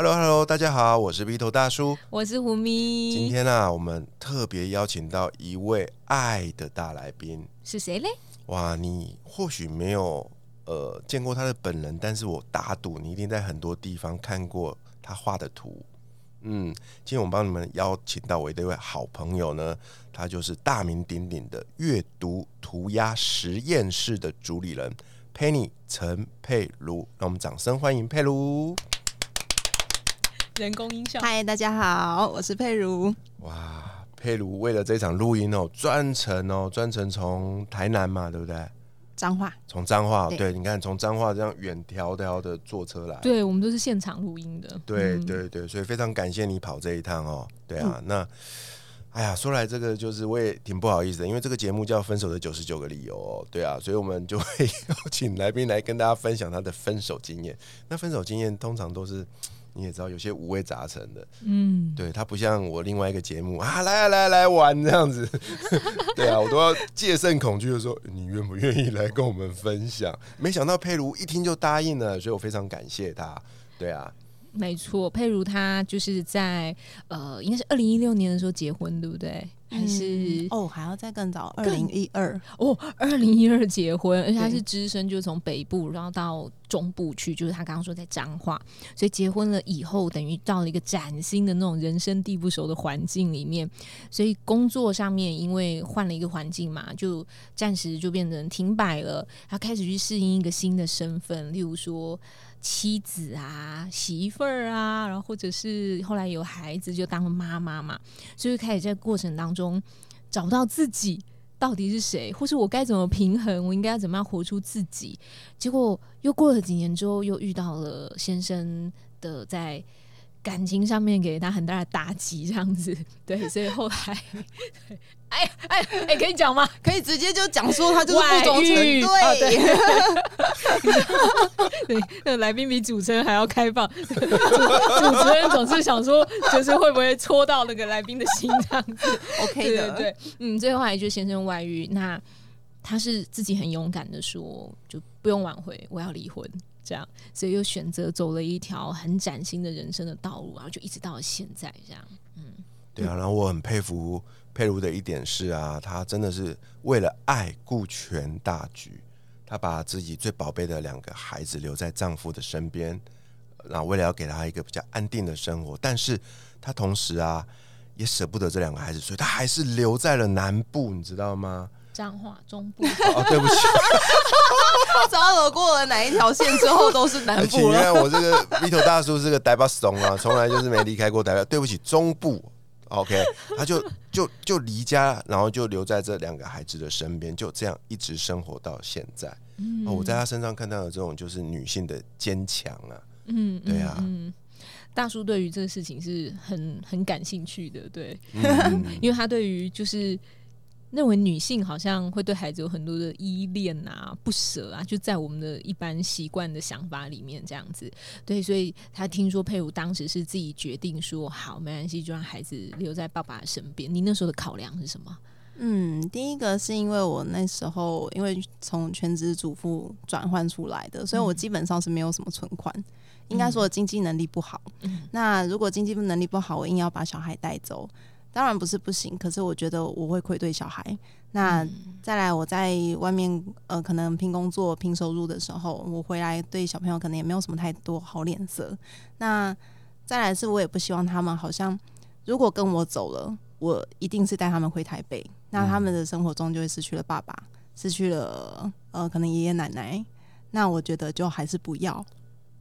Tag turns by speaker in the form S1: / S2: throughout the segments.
S1: Hello，Hello，大家好，我是鼻头大叔，
S2: 我是胡咪。
S1: 今天呢，我们特别邀请到一位爱的大来宾，
S2: 是谁嘞？
S1: 哇，你或许没有呃见过他的本人，但是我打赌你一定在很多地方看过他画的图。嗯，今天我们帮你们邀请到我的一位好朋友呢，他就是大名鼎鼎的阅读涂鸦实验室的主理人 Penny 陈佩如，让我们掌声欢迎佩如。
S2: 人工音效。
S3: 嗨，大家好，我是佩如。
S1: 哇，佩如为了这场录音哦，专程哦，专程从台南嘛，对不对？
S3: 脏话，
S1: 从脏话，对，你看从脏话这样远迢迢的坐车来，
S2: 对我们都是现场录音的。
S1: 对对对，所以非常感谢你跑这一趟哦。对啊，那哎呀，说来这个就是我也挺不好意思的，因为这个节目叫《分手的九十九个理由》哦。对啊，所以我们就会 邀请来宾来跟大家分享他的分手经验。那分手经验通常都是。你也知道有些五味杂陈的，嗯，对他不像我另外一个节目啊，来来来玩这样子，对啊，我都要戒慎恐惧的说，你愿不愿意来跟我们分享？没想到佩如一听就答应了，所以我非常感谢他。对啊，
S2: 没错，佩如他就是在呃，应该是二零一六年的时候结婚，对不对？还是
S3: 哦，还要再更早，二零一二
S2: 哦，二零一二结婚，而且他是只身，就从北部然后到中部去，就是他刚刚说在彰化，所以结婚了以后，等于到了一个崭新的那种人生地不熟的环境里面，所以工作上面因为换了一个环境嘛，就暂时就变成停摆了，他开始去适应一个新的身份，例如说。妻子啊，媳妇儿啊，然后或者是后来有孩子就当了妈妈嘛，所以开始在过程当中找不到自己到底是谁，或是我该怎么平衡，我应该要怎么样活出自己。结果又过了几年之后，又遇到了先生的在。感情上面给他很大的打击，这样子，对，所以后来，哎哎哎，可以讲吗？
S3: 可以直接就讲说他就是不忠诚，
S2: 对，对，那来宾比主持人还要开放，主持人总是想说，就是会不会戳到那个来宾的心这样子
S3: ？OK
S2: 的，对，嗯，最后还就先生外遇，那他是自己很勇敢的说，就不用挽回，我要离婚。这样，所以又选择走了一条很崭新的人生的道路，然后就一直到现在这样。嗯，
S1: 对啊，然后我很佩服佩如的一点是啊，她真的是为了爱顾全大局，她把自己最宝贝的两个孩子留在丈夫的身边，然后为了要给他一个比较安定的生活，但是她同时啊也舍不得这两个孩子，所以她还是留在了南部，你知道吗？
S2: 彰化中部
S1: 哦，对不起，
S3: 找走过了哪一条线之后都是南部了。
S1: 我这个 V 头大叔是个呆巴怂啊，从来就是没离开过台北。对不起，中部，OK，他就就就离家，然后就留在这两个孩子的身边，就这样一直生活到现在。哦，我在他身上看到的这种就是女性的坚强啊，嗯，对啊，
S2: 大叔对于这个事情是很很感兴趣的，对，因为他对于就是。认为女性好像会对孩子有很多的依恋啊、不舍啊，就在我们的一般习惯的想法里面这样子。对，所以他听说佩如当时是自己决定说好，没关系，就让孩子留在爸爸身边。你那时候的考量是什么？
S3: 嗯，第一个是因为我那时候因为从全职主妇转换出来的，所以我基本上是没有什么存款，应该说经济能力不好。那如果经济能力不好，我硬要把小孩带走。当然不是不行，可是我觉得我会愧对小孩。那再来，我在外面呃，可能拼工作、拼收入的时候，我回来对小朋友可能也没有什么太多好脸色。那再来是，我也不希望他们好像如果跟我走了，我一定是带他们回台北，那他们的生活中就会失去了爸爸，失去了呃，可能爷爷奶奶。那我觉得就还是不要。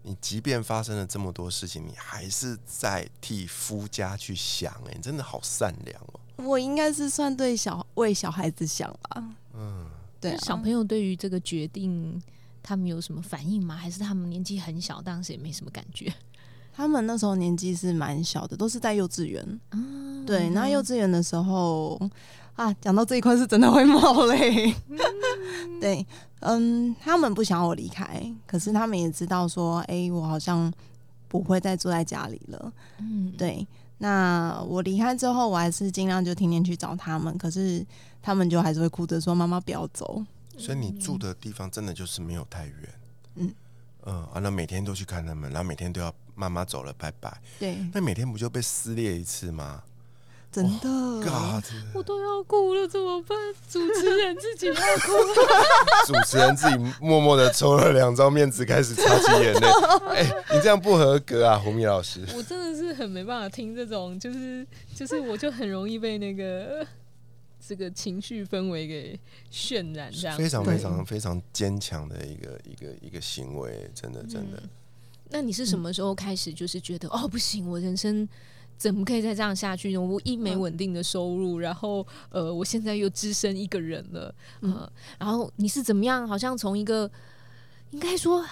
S1: 你即便发生了这么多事情，你还是在替夫家去想，哎，你真的好善良哦。
S3: 我应该是算对小为小孩子想吧。嗯，对。
S2: 小朋友对于这个决定，他们有什么反应吗？还是他们年纪很小，当时也没什么感觉？
S3: 他们那时候年纪是蛮小的，都是在幼稚园。
S2: 嗯，
S3: 对，那幼稚园的时候啊，讲到这一块是真的会冒泪。对，嗯，他们不想要我离开，可是他们也知道说，哎，我好像不会再住在家里了。嗯，对。那我离开之后，我还是尽量就天天去找他们，可是他们就还是会哭着说：“妈妈不要走。”
S1: 所以你住的地方真的就是没有太远。嗯嗯，啊，那每天都去看他们，然后每天都要妈妈走了拜拜。
S3: 对，
S1: 那每天不就被撕裂一次吗？
S3: 真的，
S2: 我都要哭了，怎么办？主持人自己要哭，
S1: 主持人自己默默的抽了两张面纸，开始擦起眼泪。哎，你这样不合格啊，胡米老师。
S2: 我真的是很没办法听这种，就是就是，我就很容易被那个这个情绪氛围给渲染，这样
S1: 非常非常非常坚强的一个一个一个行为，真的真的。
S2: 那你是什么时候开始就是觉得哦不行，我人生？怎么可以再这样下去呢？我一没稳定的收入，然后呃，我现在又只身一个人了，嗯，然后你是怎么样？好像从一个。应该说，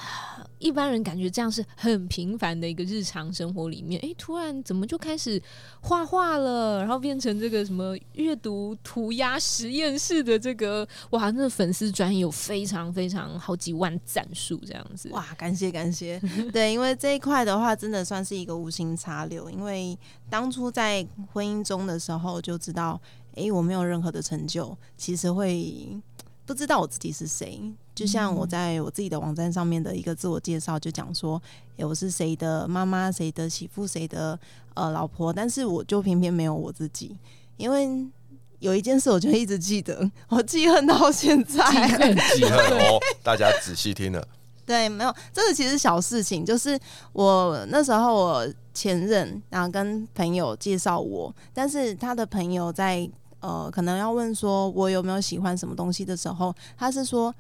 S2: 一般人感觉这样是很平凡的一个日常生活里面，哎，突然怎么就开始画画了？然后变成这个什么阅读涂鸦实验室的这个，哇，那粉丝专有非常非常好几万赞数这样子，
S3: 哇，感谢感谢，对，因为这一块的话，真的算是一个无心插柳，因为当初在婚姻中的时候就知道，哎，我没有任何的成就，其实会不知道我自己是谁。就像我在我自己的网站上面的一个自我介绍，就讲说，哎，我是谁的妈妈，谁的媳妇，谁的呃老婆，但是我就偏偏没有我自己，因为有一件事我就一直记得，我记恨到现在，
S1: 记恨哦，大家仔细听了，
S3: 对，没有，这个其实小事情，就是我那时候我前任然后跟朋友介绍我，但是他的朋友在呃可能要问说我有没有喜欢什么东西的时候，他是说。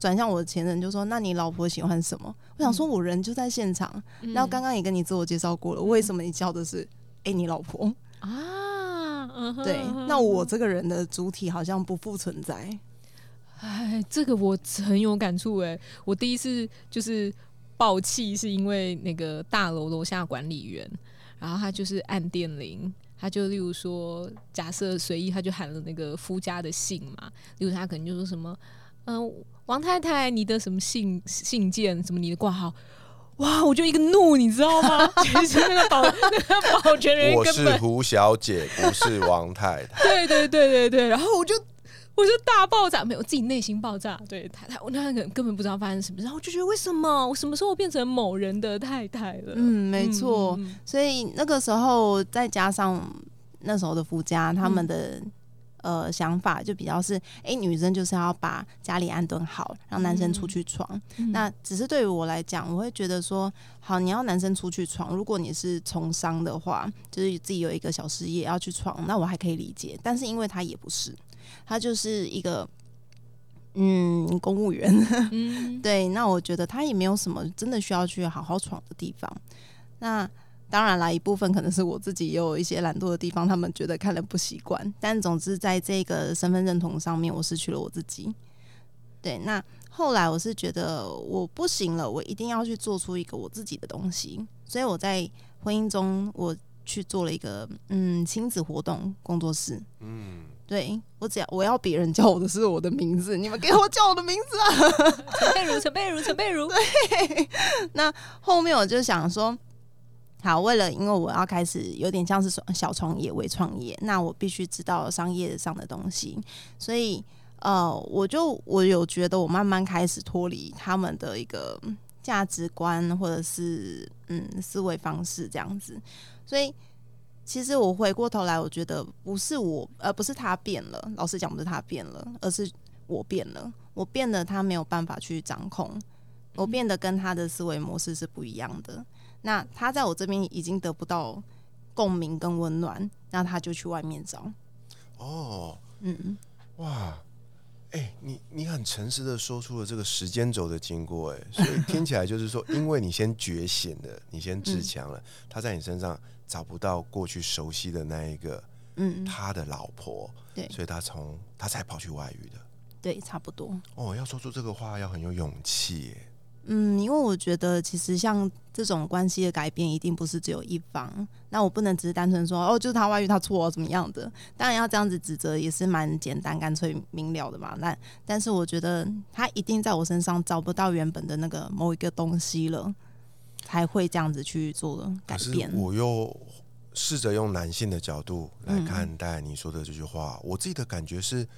S3: 转向我的前任就说：“那你老婆喜欢什么？”我想说，我人就在现场，然后刚刚也跟你自我介绍过了，为什么你叫的是“哎，你老婆” 啊？对，那我这个人的主体好像不复存在。
S2: 哎，这个我很有感触哎，我第一次就是爆气，是因为那个大楼楼下管理员，然后他就是按电铃，他就例如说，假设随意，他就喊了那个夫家的姓嘛，例如他可能就说什么。嗯，王太太，你的什么信信件？什么你的挂号？哇，我就一个怒，你知道吗？其实那个保那个保全人，
S1: 我是胡小姐，不是王太太。
S2: 对对对对对，然后我就我就大爆炸，没有自己内心爆炸。对太太，我那个根本不知道发生什么，然后我就觉得为什么我什么时候变成某人的太太了？
S3: 嗯，没错。所以那个时候再加上那时候的夫家他们的。呃，想法就比较是，哎，女生就是要把家里安顿好，让男生出去闯。那只是对于我来讲，我会觉得说，好，你要男生出去闯，如果你是从商的话，就是自己有一个小事业要去闯，那我还可以理解。但是因为他也不是，他就是一个嗯公务员，对，那我觉得他也没有什么真的需要去好好闯的地方。那。当然啦，一部分可能是我自己也有一些懒惰的地方，他们觉得看了不习惯。但总之，在这个身份认同上面，我失去了我自己。对，那后来我是觉得我不行了，我一定要去做出一个我自己的东西。所以我在婚姻中，我去做了一个嗯亲子活动工作室。嗯，对我只要我要别人叫我的是我的名字，你们给我叫我的名字啊，
S2: 陈佩如，陈佩如，陈佩如。
S3: 对，那后面我就想说。好，为了因为我要开始有点像是小创业、微创业，那我必须知道商业上的东西，所以呃，我就我有觉得我慢慢开始脱离他们的一个价值观或者是嗯思维方式这样子，所以其实我回过头来，我觉得不是我，而不是他变了。老实讲，不是他变了，而是我变了。我变得他没有办法去掌控，我变得跟他的思维模式是不一样的。那他在我这边已经得不到共鸣跟温暖，那他就去外面找。
S1: 哦，嗯，哇，哎，你你很诚实的说出了这个时间轴的经过，哎，所以听起来就是说，因为你先觉醒了，你先自强了，他在你身上找不到过去熟悉的那一个，嗯，他的老婆，
S3: 对，
S1: 所以他从他才跑去外遇的，
S3: 对，差不多。
S1: 哦，要说出这个话要很有勇气，
S3: 嗯，因为我觉得其实像这种关系的改变，一定不是只有一方。那我不能只是单纯说哦，就是他外遇，他错怎么样的？当然要这样子指责也是蛮简单、干脆明了的嘛。那但是我觉得他一定在我身上找不到原本的那个某一个东西了，才会这样子去做改变。
S1: 我又试着用男性的角度来看待你说的这句话，我自己的感觉是，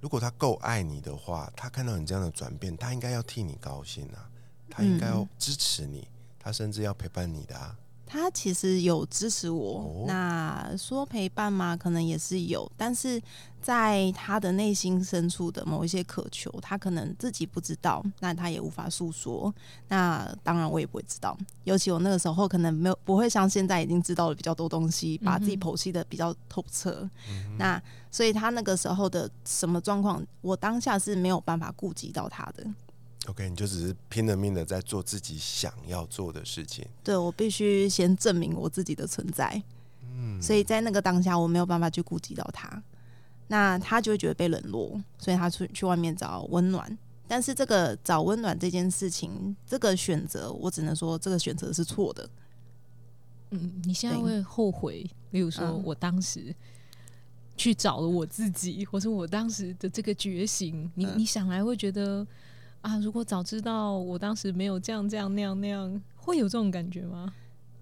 S1: 如果他够爱你的话，他看到你这样的转变，他应该要替你高兴啊。他应该要支持你，他甚至要陪伴你的啊。
S3: 他其实有支持我，那说陪伴嘛？可能也是有，但是在他的内心深处的某一些渴求，他可能自己不知道，那他也无法诉说。那当然我也不会知道，尤其我那个时候可能没有不会像现在已经知道了比较多东西，把自己剖析的比较透彻。那所以他那个时候的什么状况，我当下是没有办法顾及到他的。
S1: OK，你就只是拼了命的在做自己想要做的事情。
S3: 对我必须先证明我自己的存在，嗯，所以在那个当下我没有办法去顾及到他，那他就会觉得被冷落，所以他出去外面找温暖。但是这个找温暖这件事情，这个选择，我只能说这个选择是错的。
S2: 嗯，你现在会后悔？例如说我当时去找了我自己，或者我当时的这个觉醒，你你想来会觉得。啊！如果早知道我当时没有这样这样那样那样，会有这种感觉吗？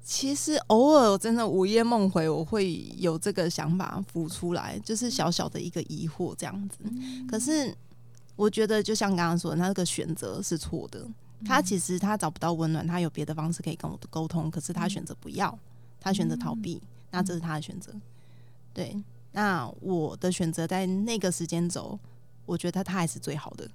S3: 其实偶尔真的午夜梦回，我会有这个想法浮出来，就是小小的一个疑惑这样子。可是我觉得，就像刚刚说的，那个选择是错的。他其实他找不到温暖，他有别的方式可以跟我的沟通，可是他选择不要，他选择逃避，那这是他的选择。对，那我的选择在那个时间轴，我觉得他还是最好的。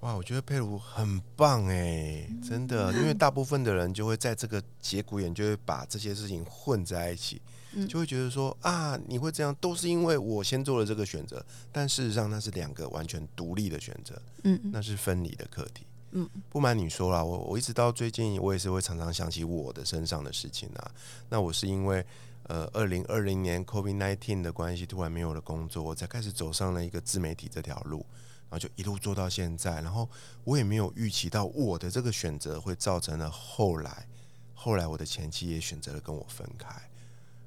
S1: 哇，我觉得佩鲁很棒哎，真的，因为大部分的人就会在这个节骨眼就会把这些事情混在一起，就会觉得说啊，你会这样都是因为我先做了这个选择，但事实上那是两个完全独立的选择，嗯，那是分离的课题，嗯，不瞒你说啦，我我一直到最近我也是会常常想起我的身上的事情啊，那我是因为呃二零二零年 COVID nineteen 的关系突然没有了工作，我才开始走上了一个自媒体这条路。就一路做到现在，然后我也没有预期到我的这个选择会造成了后来，后来我的前妻也选择了跟我分开。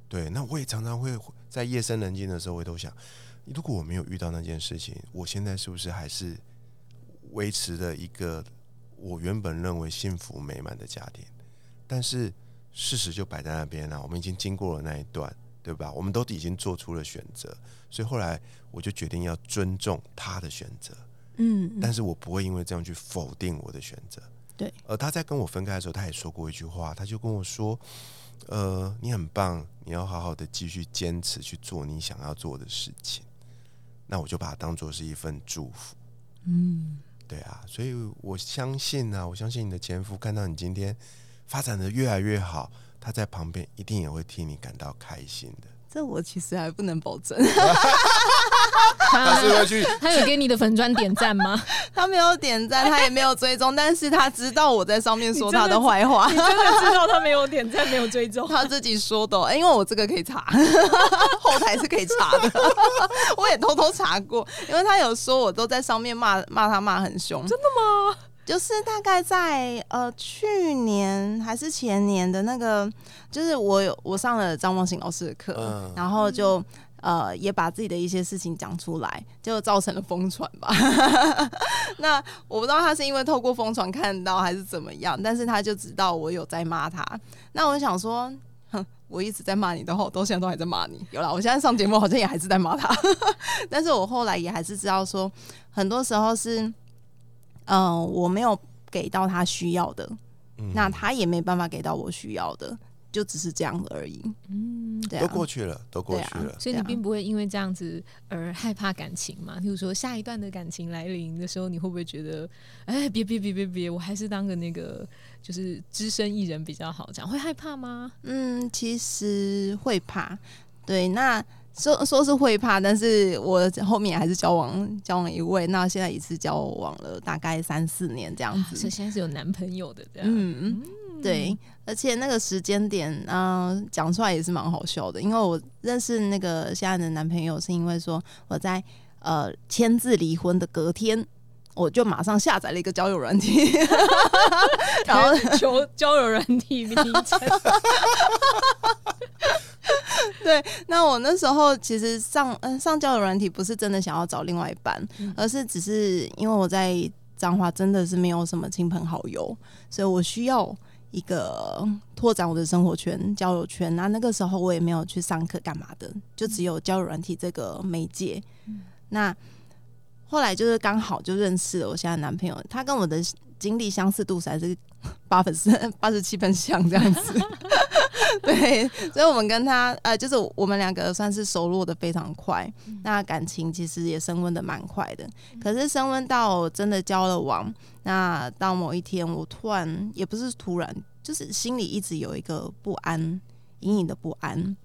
S1: 对，那我也常常会在夜深人静的时候，我都想，如果我没有遇到那件事情，我现在是不是还是维持着一个我原本认为幸福美满的家庭？但是事实就摆在那边了，我们已经经过了那一段。对吧？我们都已经做出了选择，所以后来我就决定要尊重他的选择。嗯，但是我不会因为这样去否定我的选择。
S3: 对。
S1: 而他在跟我分开的时候，他也说过一句话，他就跟我说：“呃，你很棒，你要好好的继续坚持去做你想要做的事情。”那我就把它当做是一份祝福。嗯，对啊，所以我相信啊，我相信你的前夫看到你今天发展的越来越好。他在旁边一定也会替你感到开心的。
S3: 这我其实还不能保证。
S1: 他是会去，
S2: 他有给你的粉砖点赞吗？
S3: 他没有点赞，他也没有追踪，但是他知道我在上面说他的坏话。
S2: 你真的知道他没有点赞，没有追踪？
S3: 他自己说的，因为我这个可以查，后台是可以查的。我也偷偷查过，因为他有说我都在上面骂骂他骂很凶。
S2: 真的吗？
S3: 就是大概在呃去年还是前年的那个，就是我有我上了张梦醒老师的课，然后就呃也把自己的一些事情讲出来，就造成了疯传吧。那我不知道他是因为透过疯传看到还是怎么样，但是他就知道我有在骂他。那我想说，哼，我一直在骂你的话，我到现在都还在骂你。有啦，我现在上节目好像也还是在骂他，但是我后来也还是知道说，很多时候是。嗯，我没有给到他需要的，那他也没办法给到我需要的，就只是这样而已。嗯，
S1: 都过去了，都过去了。
S2: 所以你并不会因为这样子而害怕感情嘛？譬如说下一段的感情来临的时候，你会不会觉得，哎，别别别别别，我还是当个那个就是只身一人比较好？这样会害怕吗？
S3: 嗯，其实会怕。对，那。说说是会怕，但是我后面还是交往交往一位，那现在一次交往了大概三四年这样子，
S2: 所以现在是有男朋友的这样。嗯，
S3: 对，而且那个时间点，嗯，讲出来也是蛮好笑的，因为我认识那个现在的男朋友，是因为说我在呃签字离婚的隔天，我就马上下载了一个交友软体，然后
S2: 求交友软体名称。
S3: 对，那我那时候其实上嗯上交友软体不是真的想要找另外一半，而是只是因为我在彰化真的是没有什么亲朋好友，所以我需要一个拓展我的生活圈、交友圈。那那个时候我也没有去上课干嘛的，就只有交友软体这个媒介。那后来就是刚好就认识了我现在男朋友，他跟我的经历相似度还是 八分是 八十七分像这样子。对，所以我们跟他呃，就是我们两个算是熟络的非常快，那感情其实也升温的蛮快的。可是升温到真的交了往，那到某一天，我突然也不是突然，就是心里一直有一个不安，隐隐的不安，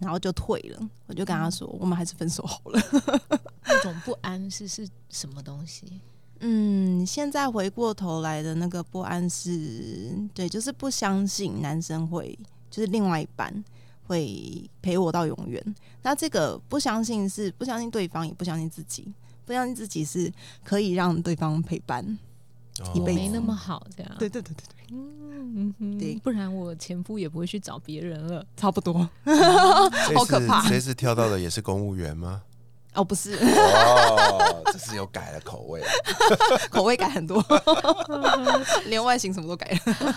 S3: 然后就退了。我就跟他说，我们还是分手好了。
S2: 那种不安是是什么东西？
S3: 嗯，现在回过头来的那个不安是，对，就是不相信男生会。就是另外一半会陪我到永远，那这个不相信是不相信对方，也不相信自己，不相信自己是可以让对方陪伴一辈子，
S2: 没那么好这样。
S3: 对对对对对，
S2: 嗯，对，不然我前夫也不会去找别人了，
S3: 差不多，
S1: 好
S3: 可怕。
S1: 这次跳到的也是公务员吗？
S3: 哦，不是，
S1: 哦，这是有改了口味，
S3: 口味改很多，连外形什么都改了。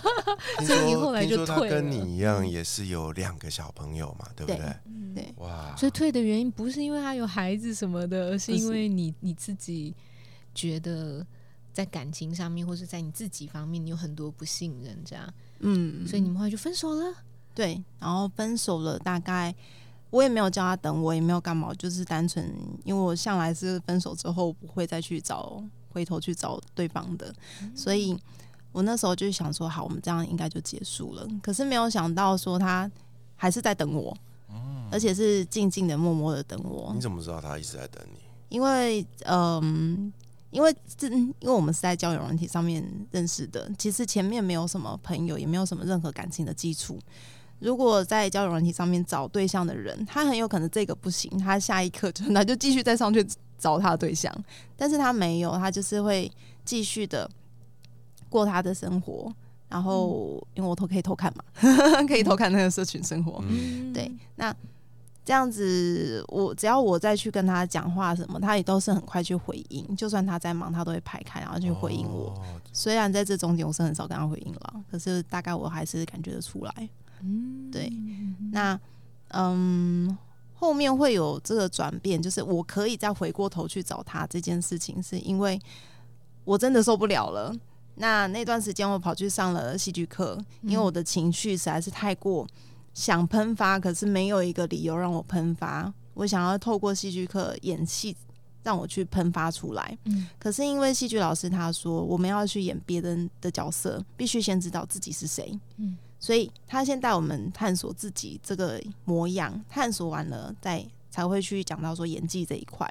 S2: 所以你后来就退
S1: 了。跟你一样，也是有两个小朋友嘛，对不对？
S3: 对，
S1: 哇！
S2: 所以退的原因不是因为他有孩子什么的，而是因为你你自己觉得在感情上面，或是在你自己方面，你有很多不信任，这样，嗯，所以你们后来就分手了。
S3: 对，然后分手了，大概。我也没有叫他等我，也没有干嘛，就是单纯因为我向来是分手之后不会再去找回头去找对方的，所以我那时候就想说，好，我们这样应该就结束了。可是没有想到说他还是在等我，而且是静静的、默默的等我。
S1: 你怎么知道他一直在等你？
S3: 因为，嗯，因为这因为我们是在交友软体上面认识的，其实前面没有什么朋友，也没有什么任何感情的基础。如果在交友软体上面找对象的人，他很有可能这个不行，他下一刻就那就继续再上去找他的对象，但是他没有，他就是会继续的过他的生活。然后因为我偷可以偷看嘛，可以偷看那个社群生活。对，那这样子，我只要我再去跟他讲话什么，他也都是很快去回应。就算他在忙，他都会排开，然后去回应我。虽然在这中间我是很少跟他回应了，可是大概我还是感觉得出来。嗯，对，那嗯，后面会有这个转变，就是我可以再回过头去找他这件事情，是因为我真的受不了了。那那段时间我跑去上了戏剧课，因为我的情绪实在是太过想喷发，可是没有一个理由让我喷发。我想要透过戏剧课演戏，让我去喷发出来。嗯，可是因为戏剧老师他说，我们要去演别人的角色，必须先知道自己是谁。嗯。所以他先带我们探索自己这个模样，探索完了再才会去讲到说演技这一块。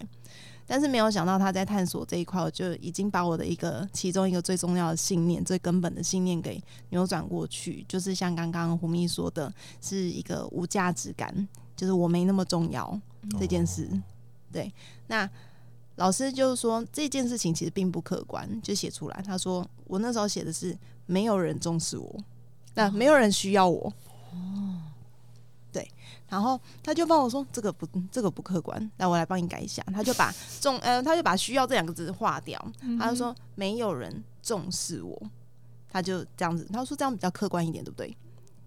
S3: 但是没有想到他在探索这一块，我就已经把我的一个其中一个最重要的信念、最根本的信念给扭转过去，就是像刚刚胡蜜说的，是一个无价值感，就是我没那么重要这件事。对，那老师就是说这件事情其实并不客观，就写出来。他说我那时候写的是没有人重视我。那没有人需要我哦，对，然后他就帮我说这个不这个不客观，那我来帮你改一下。他就把重呃，他就把需要这两个字划掉，他就说没有人重视我，他就这样子，他说这样比较客观一点，对不对？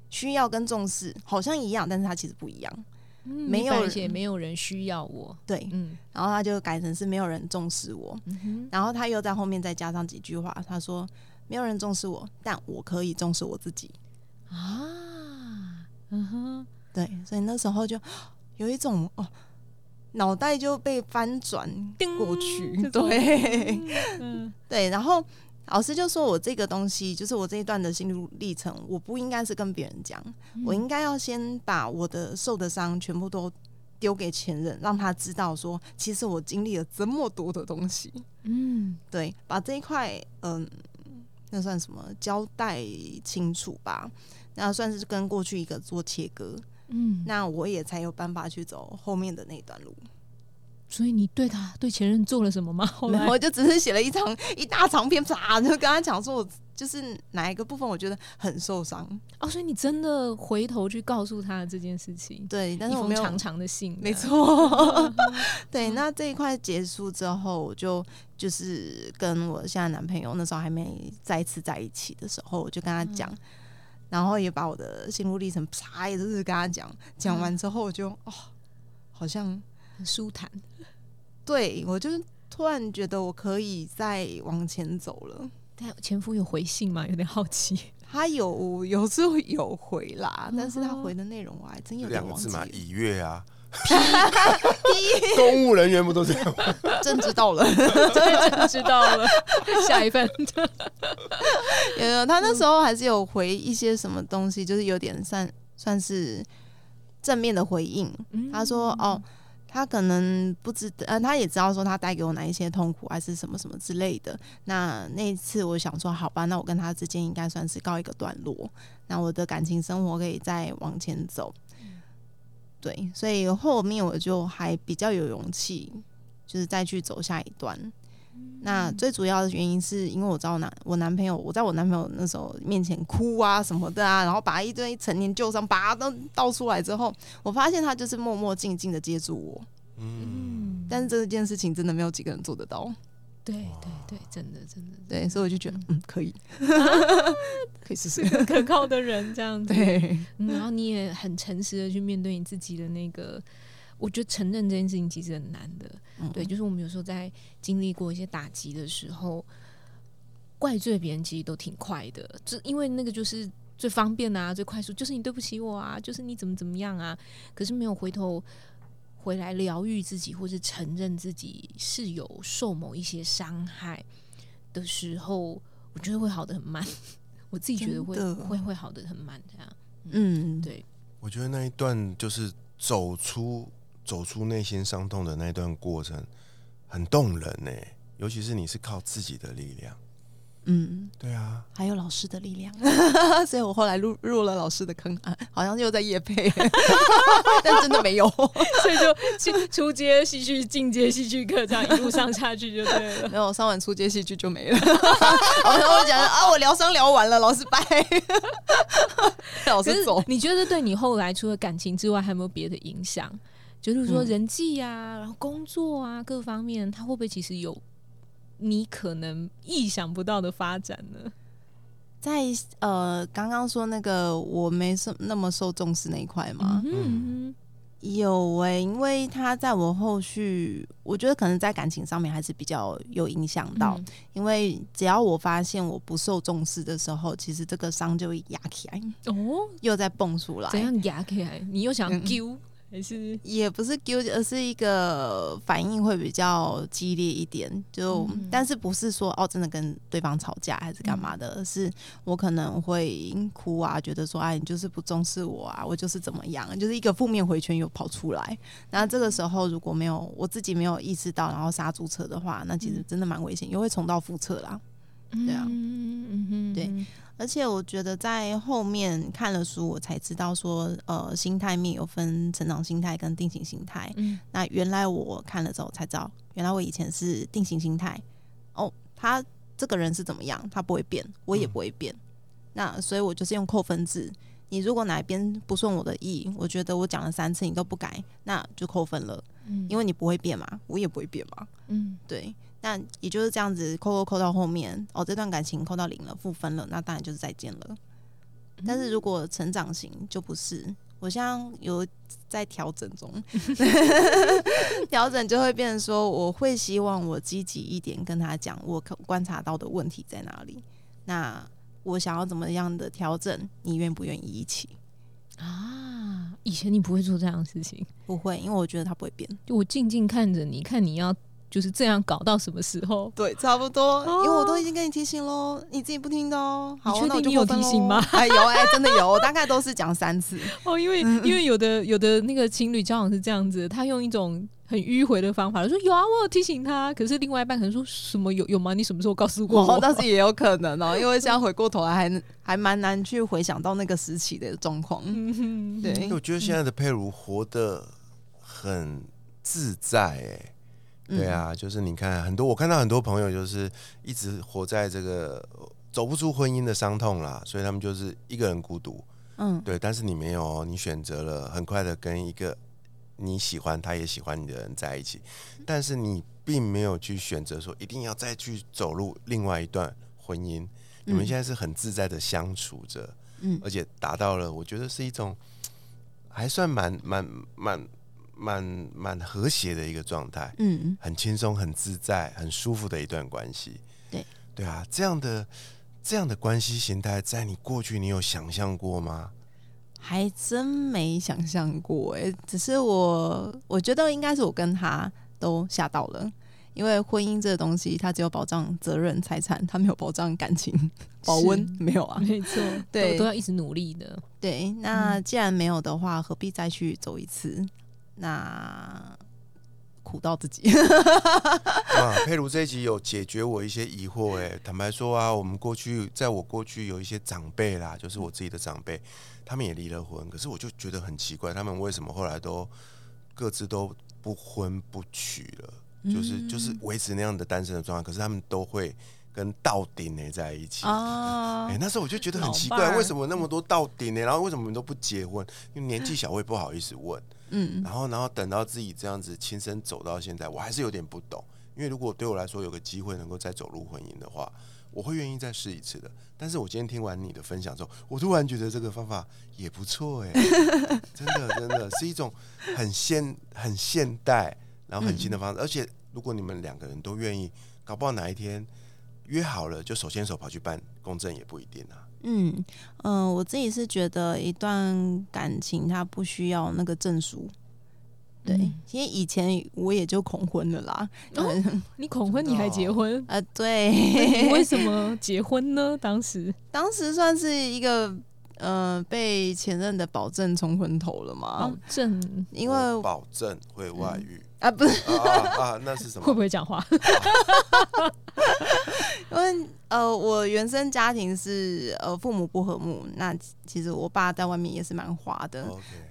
S3: 需要跟重视好像一样，但是他其实不一样。
S2: 没有而且没有人需要我，
S3: 对，嗯，然后他就改成是没有人重视我，然后他又在后面再加上几句话，他说。没有人重视我，但我可以重视我自己啊！嗯哼，对，所以那时候就有一种哦，脑袋就被翻转过去，对，嗯对。然后老师就说我这个东西，就是我这一段的心路历程，我不应该是跟别人讲，我应该要先把我的受的伤全部都丢给前任，让他知道说，其实我经历了这么多的东西。嗯，对，把这一块，嗯。那算什么交代清楚吧？那算是跟过去一个做切割，嗯，那我也才有办法去走后面的那段路。
S2: 所以你对他对前任做了什么吗？后来
S3: 我就只是写了一长 一大长篇，啪就跟他讲说，我就是哪一个部分我觉得很受伤。
S2: 哦，所以你真的回头去告诉他这件事情，
S3: 对，但是我没有
S2: 长长的信，
S3: 没错。对，那这一块结束之后，我就就是跟我现在男朋友那时候还没再次在一起的时候，我就跟他讲，然后也把我的心路历程啪也就是跟他讲，讲完之后我就哦，好像
S2: 很舒坦。
S3: 对我就是突然觉得我可以再往前走了。
S2: 但前夫有回信吗？有点好奇。
S3: 他有有时候有回啦，但是他回的内容我还真有点忘记
S1: 嘛。已阅啊，公务人员不都这样吗？
S3: 真知道了，
S2: 真知道了。下一份，
S3: 有有，他那时候还是有回一些什么东西，就是有点算算是正面的回应。他说：“哦。”他可能不知，呃，他也知道说他带给我哪一些痛苦，还是什么什么之类的。那那一次，我想说，好吧，那我跟他之间应该算是告一个段落，那我的感情生活可以再往前走。对，所以后面我就还比较有勇气，就是再去走下一段。那最主要的原因是因为我知道男我男朋友，我在我男朋友那时候面前哭啊什么的啊，然后把一堆陈年旧伤把它都倒出来之后，我发现他就是默默静静的接住我。嗯，但是这件事情真的没有几个人做得到。
S2: 对对对，真的真的
S3: 对，所以我就觉得嗯。可以，可以试试。
S2: 可靠的人这样子。
S3: 对，
S2: 然后你也很诚实的去面对你自己的那个。我觉得承认这件事情其实很难的，对，就是我们有时候在经历过一些打击的时候，怪罪别人其实都挺快的，就因为那个就是最方便啊，最快速，就是你对不起我啊，就是你怎么怎么样啊，可是没有回头回来疗愈自己，或是承认自己是有受某一些伤害的时候，我觉得会好的很慢，我自己觉得会会会好的很慢，这样，嗯，对，
S1: 我觉得那一段就是走出。走出内心伤痛的那段过程很动人呢，尤其是你是靠自己的力量，
S3: 嗯，
S1: 对啊，
S3: 还有老师的力量，所以我后来入入了老师的坑，好像又在夜配，但真的没有，
S2: 所以就出出街戏剧、进阶戏剧课这样一路上下去就对了，
S3: 没有上完出街戏剧就没了。然后我讲啊，我疗伤疗完了，老师拜，老师走。
S2: 你觉得对你后来除了感情之外，还有没有别的影响？就是说人际呀，然后工作啊，各方面，他会不会其实有你可能意想不到的发展呢？
S3: 在呃，刚刚说那个我没受那么受重视那一块吗？嗯，有诶，因为他在我后续，我觉得可能在感情上面还是比较有影响到。因为只要我发现我不受重视的时候，其实这个伤就会压起来哦，又在蹦出来，
S2: 怎样压起来？你又想丢？还是
S3: 也不是丢，而是一个反应会比较激烈一点。就但是不是说哦，真的跟对方吵架还是干嘛的？是我可能会哭啊，觉得说哎，你就是不重视我啊，我就是怎么样，就是一个负面回圈又跑出来。那这个时候如果没有我自己没有意识到，然后刹住车的话，那其实真的蛮危险，又会重蹈覆辙啦。对啊，对。而且我觉得在后面看了书，我才知道说，呃，心态面有分成长心态跟定型心态。嗯，那原来我看了之后才知道，原来我以前是定型心态。哦，他这个人是怎么样，他不会变，我也不会变。那所以我就是用扣分制。你如果哪边不顺我的意，我觉得我讲了三次你都不改，那就扣分了。嗯，因为你不会变嘛，我也不会变嘛。嗯，对。那也就是这样子，扣扣扣到后面，哦，这段感情扣到零了，负分了，那当然就是再见了。但是如果成长型就不是，我现在有在调整中 调整就会变成说，我会希望我积极一点，跟他讲我观察到的问题在哪里。那我想要怎么样的调整，你愿不愿意一起
S2: 啊？以前你不会做这样的事情，
S3: 不会，因为我觉得他不会变，
S2: 就我静静看着你，看你要。就是这样搞到什么时候？
S3: 对，差不多，因为我都已经跟你提醒喽，你自己不听的哦。好，
S2: 确
S3: 定
S2: 你有提醒吗？
S3: 哎，有哎，真的有，我大概都是讲三次。
S2: 哦，因为因为有的有的那个情侣交往是这样子，他用一种很迂回的方法说有啊，我有提醒他，可是另外一半可能说什么有有吗？你什么时候告诉过我？
S3: 但是也有可能哦，因为现在回过头来还还蛮难去回想到那个时期的状况。对，
S1: 我觉得现在的佩如活得很自在，哎。对啊，就是你看很多，我看到很多朋友就是一直活在这个走不出婚姻的伤痛啦，所以他们就是一个人孤独。
S3: 嗯，
S1: 对，但是你没有，你选择了很快的跟一个你喜欢，他也喜欢你的人在一起，但是你并没有去选择说一定要再去走入另外一段婚姻。你们现在是很自在的相处着，
S3: 嗯
S1: 而且达到了，我觉得是一种还算蛮蛮蛮蛮蛮和谐的一个状态。
S3: 嗯，
S1: 很轻松、很自在、很舒服的一段关系。
S3: 对
S1: 对啊，这样的这样的关系形态，在你过去你有想象过吗？
S3: 还真没想象过哎，只是我我觉得应该是我跟他都吓到了，因为婚姻这个东西，它只有保障责任、财产，它没有保障感情、保温，没有啊。
S2: 没错，
S3: 对
S2: 都都要一直努力的。
S3: 对，那既然没有的话，何必再去走一次？那苦到自己。
S1: 啊，佩如这一集有解决我一些疑惑。哎，坦白说啊，我们过去在我过去有一些长辈啦，就是我自己的长辈，他们也离了婚，可是我就觉得很奇怪，他们为什么后来都各自都不婚不娶了？就是就是维持那样的单身的状态，可是他们都会跟到顶呢在一起。
S3: 啊
S1: 哎、那时候我就觉得很奇怪，为什么那么多到顶呢？然后为什么你们都不结婚？因为年纪小，我也不好意思问。
S3: 嗯
S1: 然后，然后等到自己这样子亲身走到现在，我还是有点不懂。因为如果对我来说有个机会能够再走入婚姻的话，我会愿意再试一次的。但是我今天听完你的分享之后，我突然觉得这个方法也不错哎、真的真的是一种很现很现代，然后很新的方式。而且如果你们两个人都愿意，搞不好哪一天约好了就手牵手跑去办公证也不一定啊。
S3: 嗯嗯、呃我自己是觉得一段感情它不需要那个证书。对，
S2: 嗯
S3: 其实以前我也就恐婚了啦。
S2: 哦
S3: 嗯
S2: 你恐婚你还结婚？
S3: 呃，
S2: 你
S3: 对，
S2: 为什么结婚呢？当时
S3: 当时算是一个呃被前任的保证冲昏头了嘛
S2: 保，证
S3: 因为
S1: 保证会外遇、
S3: 啊不是，
S1: 啊啊啊！那是什么？
S2: 会不会讲话？
S3: 因为呃我原生家庭是呃父母不和睦，那其实我爸在外面也是蛮花的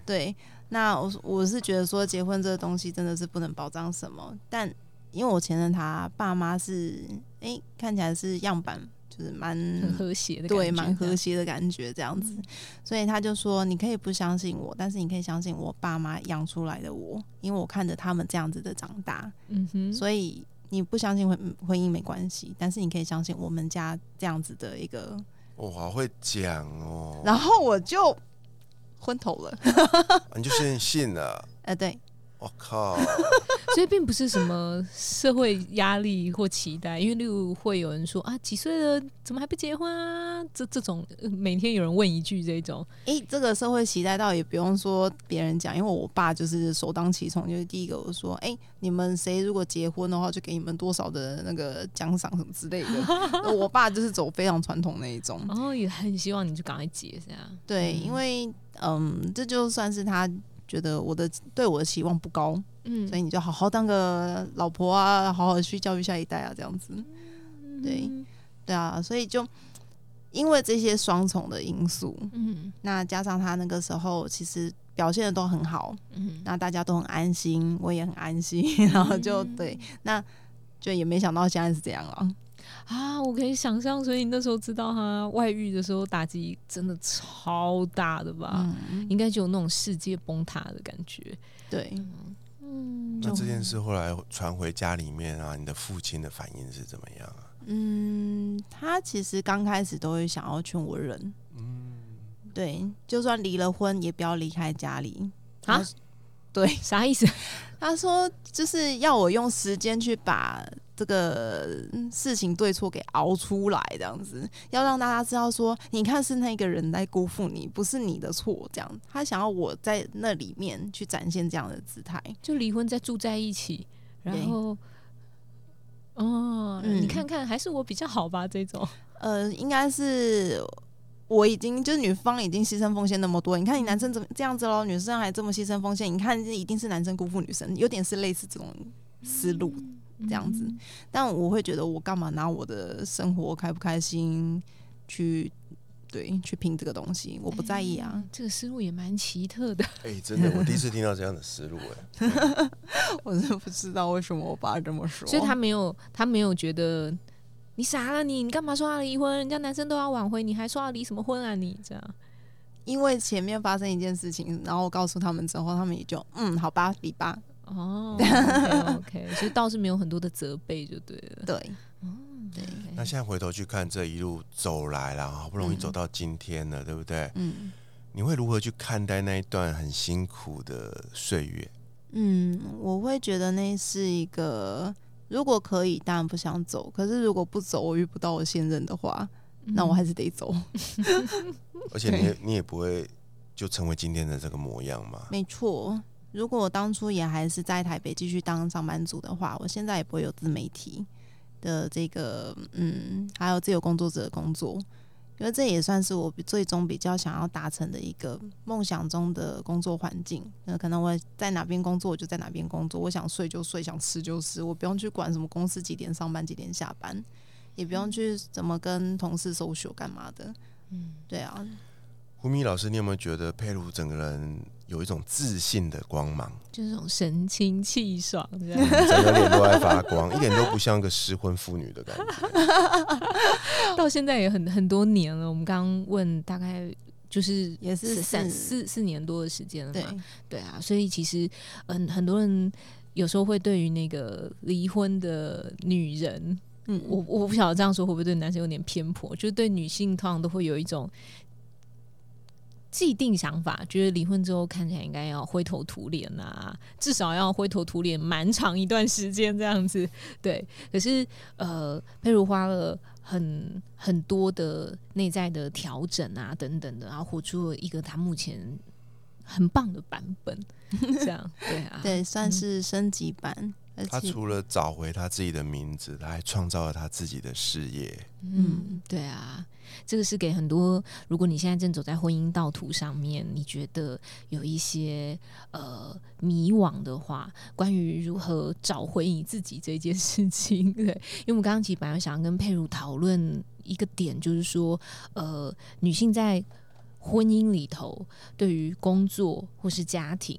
S3: 对，那我我是觉得说结婚这个东西真的是不能保障什么，但因为我前任他爸妈是哎、看起来是样板，就是蛮
S2: 很和谐的，
S3: 对蛮和谐的感觉这样子，所以他就说你可以不相信我，但是你可以相信我爸妈养出来的我，因为我看着他们这样子的长大，
S2: 嗯哼，
S3: 所以你不相信婚婚姻没关系，但是你可以相信我们家这样子的一个，
S1: 我好会讲哦，
S3: 然后我就昏头了，
S1: 你就先信了。
S3: 呃对，
S1: 我靠！
S2: 所以并不是什么社会压力或期待，因为例如会有人说啊，几岁了怎么还不结婚啊？这这种呃每天有人问一句这种，
S3: 诶，这个社会期待倒也不用说别人讲，因为我爸就是首当其冲，就是第一个我说，诶，你们谁如果结婚的话，就给你们多少的那个奖赏什么之类的。我爸就是走非常传统那一种，
S2: 然后也很希望你就赶快结这样。
S3: 对，因为嗯，这就算是他觉得我的对我的期望不高，
S2: 嗯。
S3: 所以你就好好当个老婆啊，好好去教育下一代啊，这样子。对
S2: 嗯。
S3: 对啊，所以就因为这些双重的因素，
S2: 嗯。
S3: 那加上他那个时候其实表现的都很好，
S2: 嗯，
S3: 那大家都很安心，我也很安心，然后就对，那就也没想到现在是这样啊。
S2: 啊，我可以想象，所以你那时候知道他外遇的时候打击真的超大的吧？
S3: 嗯，
S2: 应该就有那种世界崩塌的感觉。
S3: 对，
S2: 嗯，
S1: 那这件事后来传回家里面啊，你的父亲的反应是怎么样啊？
S3: 嗯，他其实刚开始都会想要劝我忍，
S1: 嗯，
S3: 对，就算离了婚也不要离开家里
S2: 啊
S3: 对，
S2: 啥意思？
S3: 他说就是要我用时间去把这个嗯事情对错给熬出来，这样子，要让大家知道说，你看是那个人在辜负你，不是你的错，这样。他想要我在那里面去展现这样的姿态。
S2: 就离婚再住在一起，然后。哦，
S3: 嗯
S2: 你看看，还是我比较好吧？这种，
S3: 呃，应该是我已经就是女方已经牺牲奉献那么多，你看你男生怎么这样子喽，女生还这么牺牲奉献，你看这一定是男生辜负女生，有点是类似这种思路。这样子
S2: 嗯
S3: 但我会觉得，我干嘛拿我的生活开不开心去对，去拼这个东西，我不在意啊。
S2: 这个思路也蛮奇特的。
S1: 哎，真的，我第一次听到这样的思路，哎，
S3: 我是不知道为什么我爸这么说，
S2: 所以他没有，他没有觉得你傻了，你你干嘛说要离婚？人家男生都要挽回，你还说要离什么婚啊？你这样，
S3: 因为前面发生一件事情，然后我告诉他们之后，他们也就嗯，好吧，离吧。
S2: 哦，OK，所以倒是没有很多的责备，就对了。
S3: 对，对。
S1: 那现在回头去看这一路走来了，好不容易走到今天了，对不对？嗯。你会如何去看待那一段很辛苦的岁月？
S3: 嗯，我会觉得那是一个，如果可以，当然不想走。可是如果不走，我遇不到我现任的话，那我还是得走。
S1: 而且你你也不会就成为今天的这个模样嘛？
S3: 没错。如果我当初也还是在台北继续当上班族的话，我现在也不会有自媒体的这个，嗯，还有自由工作者的工作，因为这也算是我最终比较想要达成的一个梦想中的工作环境。那可能我在哪边工作，我就在哪边工作，我想睡就睡，想吃就吃，我不用去管什么公司几点上班、几点下班，也不用去怎么跟同事 social 干嘛的。嗯，对啊。
S1: 胡米老师，你有没有觉得佩如整个人？有一种自信的光芒，
S2: 就是这种神清气爽，整
S1: 个脸都在发光，一点都不像个失婚妇女的感觉。
S2: 到现在也很很多年了，我们刚刚问大概就是
S3: 也是
S2: 三四四年多的时间了嘛？对啊，所以其实嗯，很多人有时候会对于那个离婚的女人，嗯，我我不晓得这样说会不会对男生有点偏颇，就是对女性通常都会有一种。既定想法，觉得离婚之后看起来应该要灰头土脸啊，至少要灰头土脸蛮长一段时间这样子。对，可是呃，佩如花了很很多的内在的调整啊，等等的，然后活出了一个他目前很棒的版本。这样，对啊，
S3: 对，算是升级版。
S1: 他除了找回他自己的名字，他还创造了他自己的事业。
S2: 嗯，对啊，这个是给很多，如果你现在正走在婚姻道途上面，你觉得有一些呃迷惘的话，关于如何找回你自己这件事情，对，因为我们刚刚其实本来想要跟佩如讨论一个点，就是说，呃，女性在婚姻里头，对于工作或是家庭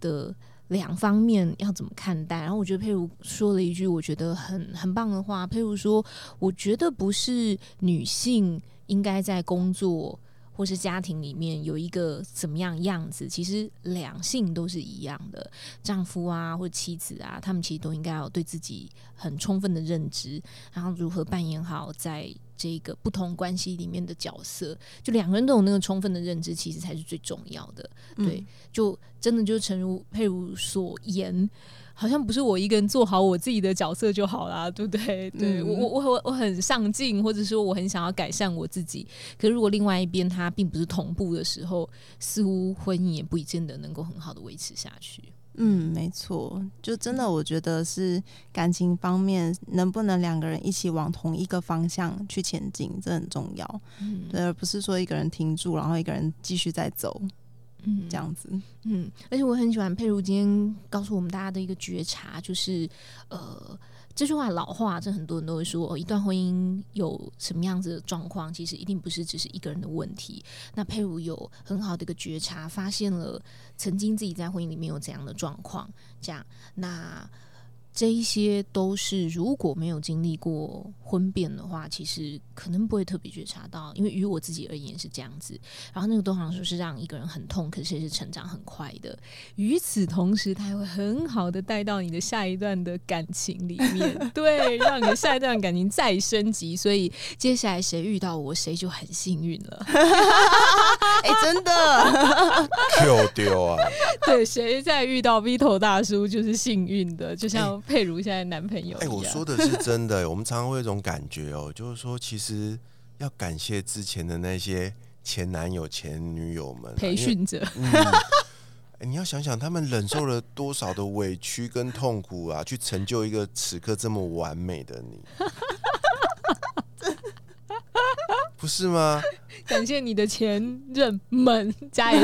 S2: 的。两方面要怎么看待？然后我觉得佩如说了一句我觉得很很棒的话。佩如说：“我觉得不是女性应该在工作或是家庭里面有一个怎么样样子，其实两性都是一样的，丈夫啊或妻子啊，他们其实都应该要对自己很充分的认知，然后如何扮演好在。”这个不同关系里面的角色，就两个人都有那个充分的认知，其实才是最重要的。对，就真的就诚如佩如所言，好像不是我一个人做好我自己的角色就好啦，对不对？对我我我我很上进，或者说我很想要改善我自己，可是如果另外一边他并不是同步的时候，似乎婚姻也不一定的能够很好的维持下去。
S3: 嗯，没错，就真的，我觉得是感情方面能不能两个人一起往同一个方向去前进，这很重要。嗯，对，而不是说一个人停住，然后一个人继续再走，嗯，这样子。
S2: 嗯，而且我很喜欢佩如今天告诉我们大家的一个觉察，就是呃。这句话老话，这很多人都会说，一段婚姻有什么样子的状况，其实一定不是只是一个人的问题。那佩如有很好的一个觉察，发现了曾经自己在婚姻里面有怎样的状况，这样那。这一些都是如果没有经历过婚变的话，其实可能不会特别觉察到，因为于我自己而言是这样子。然后那个多常说是让一个人很痛，可是也是成长很快的。与此同时，他还会很好的带到你的下一段的感情里面，对，让你的下一段感情再升级。所以接下来谁遇到我，谁就很幸运了。
S3: 哎，真的
S1: 丢丢啊！
S2: 对，谁在遇到 V 头大叔就是幸运的，就像。佩如现在男朋友，
S1: 哎，我说的是真的。我们常常会有一种感觉哦，就是说，其实要感谢之前的那些前男友、前女友们，
S2: 培训者。
S1: 哎，你要想想，他们忍受了多少的委屈跟痛苦啊，去成就一个此刻这么完美的你，不是吗？
S2: 感谢你的前任们，加油！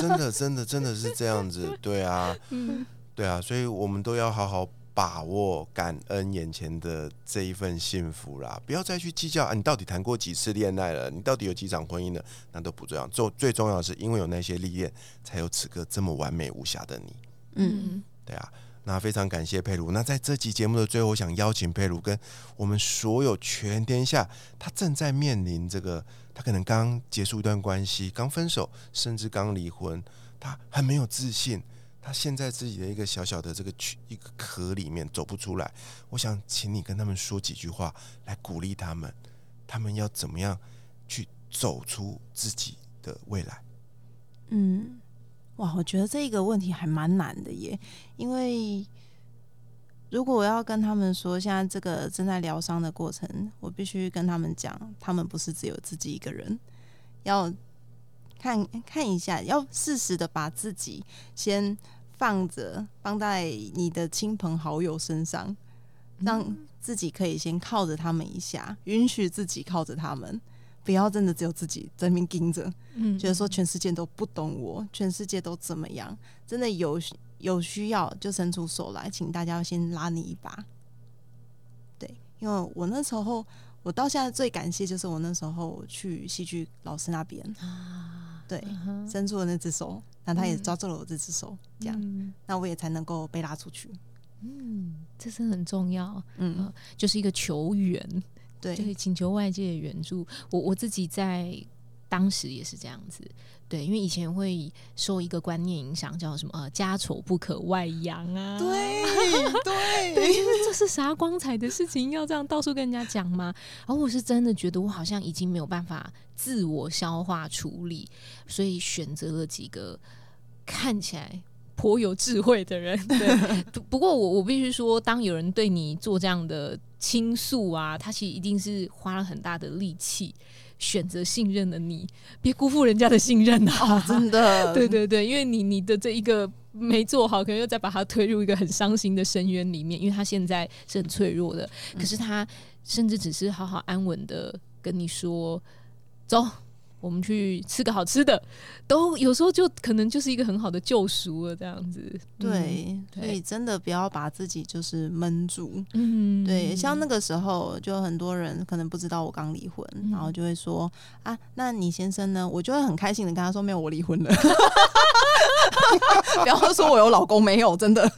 S1: 真的，真的，真的是这样子。对啊，嗯。对啊，所以我们都要好好把握、感恩眼前的这一份幸福啦，不要再去计较啊，你到底谈过几次恋爱了？你到底有几场婚姻了？那都不重要。最最重要的是，因为有那些历练，才有此刻这么完美无瑕的你。
S3: 嗯，
S1: 对啊。那非常感谢佩鲁。那在这期节目的最后，我想邀请佩鲁跟我们所有全天下，他正在面临这个，他可能刚结束一段关系，刚分手，甚至刚离婚，他很没有自信。他现在自己的一个小小的这个躯一个壳里面走不出来，我想请你跟他们说几句话来鼓励他们，他们要怎么样去走出自己的未来？
S3: 嗯，哇，我觉得这个问题还蛮难的耶，因为如果我要跟他们说现在这个正在疗伤的过程，我必须跟他们讲，他们不是只有自己一个人，要看看一下，要适时的把自己先。放着放在你的亲朋好友身上，让自己可以先靠着他们一下，允许自己靠着他们，不要真的只有自己在那边盯着，嗯，觉得说全世界都不懂我，全世界都怎么样？真的有有需要就伸出手来，请大家先拉你一把。对，因为我那时候，我到现在最感谢就是我那时候去戏剧老师那边啊，对，伸出了那只手。那他也抓住了我这只手，这样，那我也才能够被拉出去。
S2: 嗯，这是很重要。嗯，就是一个求援，
S3: 对，
S2: 就是请求外界的援助。我我自己在当时也是这样子。对，因为以前会受一个观念影响，叫什么呃，家丑不可外扬啊。
S3: 对 对
S2: 对，因为这是啥光彩的事情，要这样到处跟人家讲吗？而我是真的觉得我好像已经没有办法自我消化处理，所以选择了几个看起来颇有智慧的人。对，不过我我必须说，当有人对你做这样的倾诉啊，他其实一定是花了很大的力气。选择信任的你，别辜负人家的信任
S3: 啊！真的，
S2: 对对对，因为你你的这一个没做好，可能又再把他推入一个很伤心的深渊里面。因为他现在是很脆弱的，可是他甚至只是好好安稳的跟你说：“走。”我们去吃个好吃的，都有时候就可能就是一个很好的救赎了，这样子。
S3: 对，所以真的不要把自己就是闷住。嗯，对，像那个时候，就很多人可能不知道我刚离婚，然后就会说啊，那你先生呢？我就会很开心的跟他说，没有，我离婚了。不要说我有老公，没有，真的。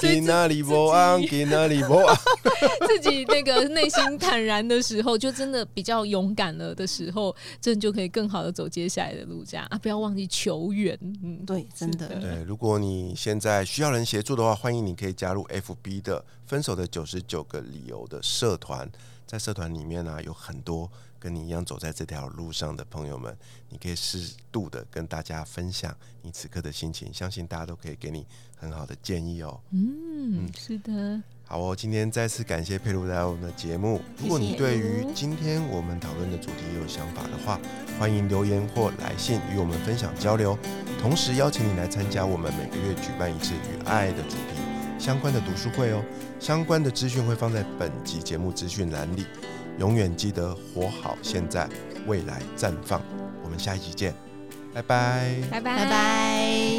S1: 给那里不安？给那里不安？
S2: 自己那个内心坦然的时候，就真的比较勇敢了的时候。这就可以更好的走接下来的路，这样啊！不要忘记求援，
S3: 嗯，对，真的。
S1: 对，如果你现在需要人协助的话，欢迎你可以加入 FB 的“分手的九十九个理由”的社团，在社团里面呢，有很多跟你一样走在这条路上的朋友们，你可以适度的跟大家分享你此刻的心情，相信大家都可以给你很好的建议哦。
S2: 嗯，是的。
S1: 好哦，今天再次感谢佩露来我们的节目。如果你对于今天我们讨论的主题有想法的话，欢迎留言或来信与我们分享交流。同时邀请你来参加我们每个月举办一次与爱的主题相关的读书会哦。相关的资讯会放在本集节目资讯栏里。永远记得活好现在，未来绽放。我们下一集见，拜拜，
S2: 拜拜，
S3: 拜拜。